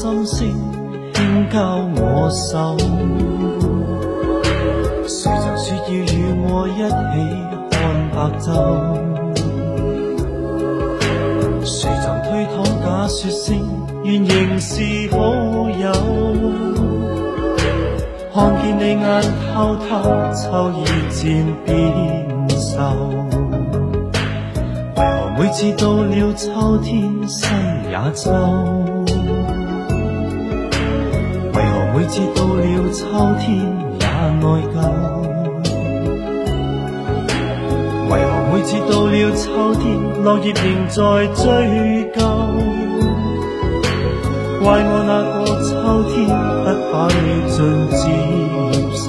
心声轻交我手。谁曾说要与我一起看白昼？谁曾推搪假说声愿仍是好友？看见你眼偷偷秋意渐变瘦，为何每次到了秋天心也秋？到了秋天也内疚？为何每次到了秋天，落叶仍在追究？怪我那个秋天不把你尽接受。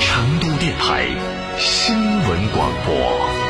成都电台新闻广播。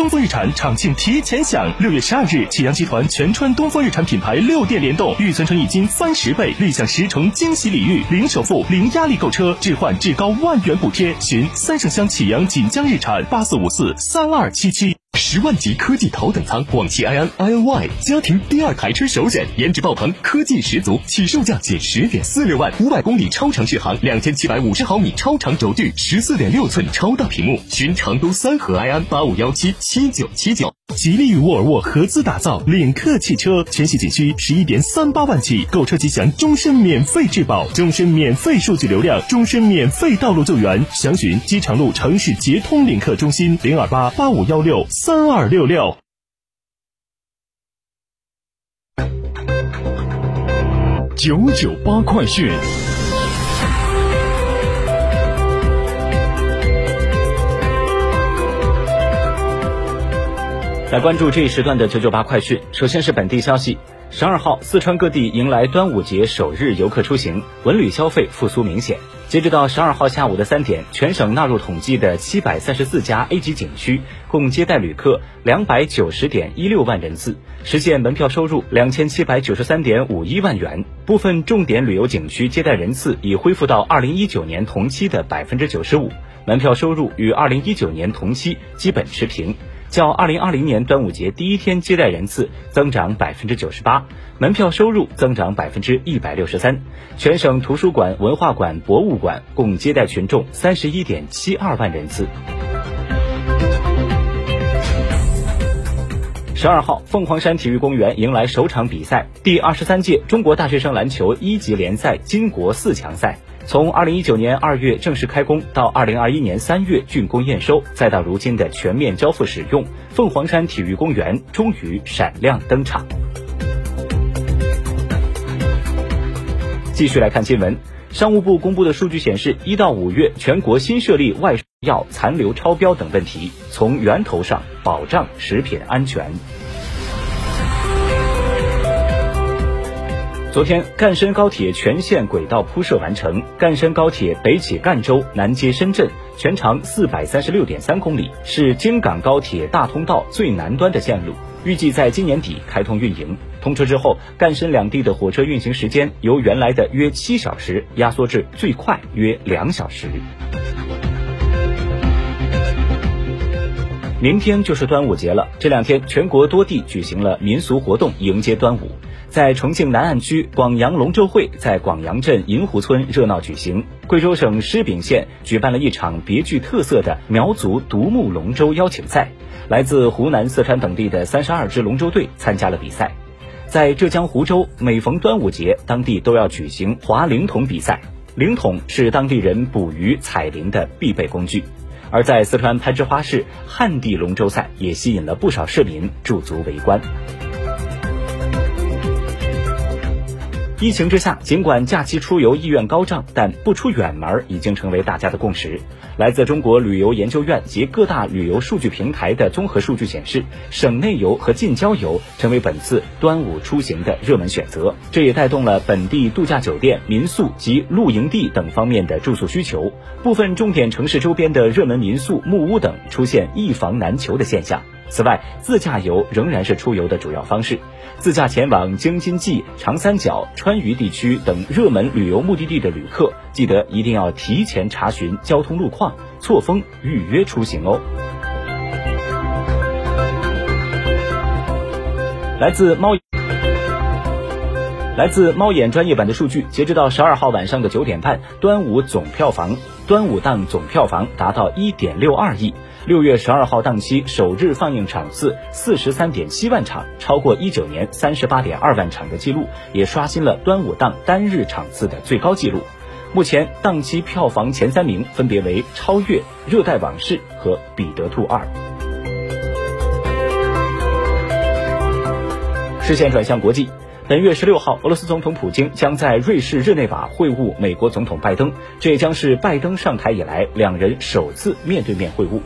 东风日产厂庆提前享，六月十二日，启阳集团全川东风日产品牌六店联动，预存成一金翻十倍，立享十重惊喜礼遇，零首付、零压力购车，置换至高万元补贴。寻三圣乡启阳锦江日产八四五四三二七七。十万级科技头等舱，广汽埃安 iNY 家庭第二台车首选，颜值爆棚，科技十足，起售价仅十点四六万，五百公里超长续航，两千七百五十毫米超长轴距，十四点六寸超大屏幕。寻成都三河埃安八五幺七七九七九。吉利与沃尔沃合资打造领克汽车，全系仅需十一点三八万起，购车即享终身免费质保、终身免费数据流量、终身免费道路救援。详询机场路城市捷通领克中心零二八八五幺六三三二六六。九九八快讯。来关注这一时段的九九八快讯。首先是本地消息，十二号，四川各地迎来端午节首日游客出行，文旅消费复苏明显。截止到十二号下午的三点，全省纳入统计的七百三十四家 A 级景区，共接待旅客两百九十点一六万人次，实现门票收入两千七百九十三点五一万元。部分重点旅游景区接待人次已恢复到二零一九年同期的百分之九十五，门票收入与二零一九年同期基本持平。较二零二零年端午节第一天接待人次增长百分之九十八，门票收入增长百分之一百六十三。全省图书馆、文化馆、博物馆共接待群众三十一点七二万人次。十二号，凤凰山体育公园迎来首场比赛——第二十三届中国大学生篮球一级联赛金国四强赛。从二零一九年二月正式开工，到二零二一年三月竣工验收，再到如今的全面交付使用，凤凰山体育公园终于闪亮登场。继续来看新闻，商务部公布的数据显示，一到五月全国新设立外药残留超标等问题，从源头上保障食品安全。昨天，赣深高铁全线轨道铺设完成。赣深高铁北起赣州，南接深圳，全长四百三十六点三公里，是京港高铁大通道最南端的线路，预计在今年底开通运营。通车之后，赣深两地的火车运行时间由原来的约七小时压缩至最快约两小时。明天就是端午节了，这两天全国多地举行了民俗活动迎接端午。在重庆南岸区广阳龙舟会在广阳镇银湖村热闹举行，贵州省施秉县举办了一场别具特色的苗族独木龙舟邀请赛，来自湖南、四川等地的三十二支龙舟队参加了比赛。在浙江湖州，每逢端午节，当地都要举行划灵桶比赛，灵桶是当地人捕鱼采灵的必备工具。而在四川攀枝花市，旱地龙舟赛也吸引了不少市民驻足围观。疫情之下，尽管假期出游意愿高涨，但不出远门已经成为大家的共识。来自中国旅游研究院及各大旅游数据平台的综合数据显示，省内游和近郊游成为本次端午出行的热门选择。这也带动了本地度假酒店、民宿及露营地等方面的住宿需求。部分重点城市周边的热门民宿、木屋等出现一房难求的现象。此外，自驾游仍然是出游的主要方式。自驾前往京津冀、长三角、川渝地区等热门旅游目的地的旅客，记得一定要提前查询交通路况，错峰预约出行哦。来自猫。来自猫眼专业版的数据，截止到十二号晚上的九点半，端午总票房，端午档总票房达到一点六二亿。六月十二号档期首日放映场次四十三点七万场，超过一九年三十八点二万场的记录，也刷新了端午档单日场次的最高纪录。目前档期票房前三名分别为《超越》《热带往事》和《彼得兔二》。视线转向国际。本月十六号，俄罗斯总统普京将在瑞士日内瓦会晤美国总统拜登，这也将是拜登上台以来两人首次面对面会晤。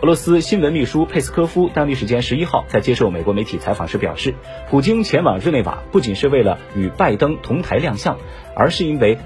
俄罗斯新闻秘书佩斯科夫当地时间十一号在接受美国媒体采访时表示，普京前往日内瓦不仅是为了与拜登同台亮相，而是因为。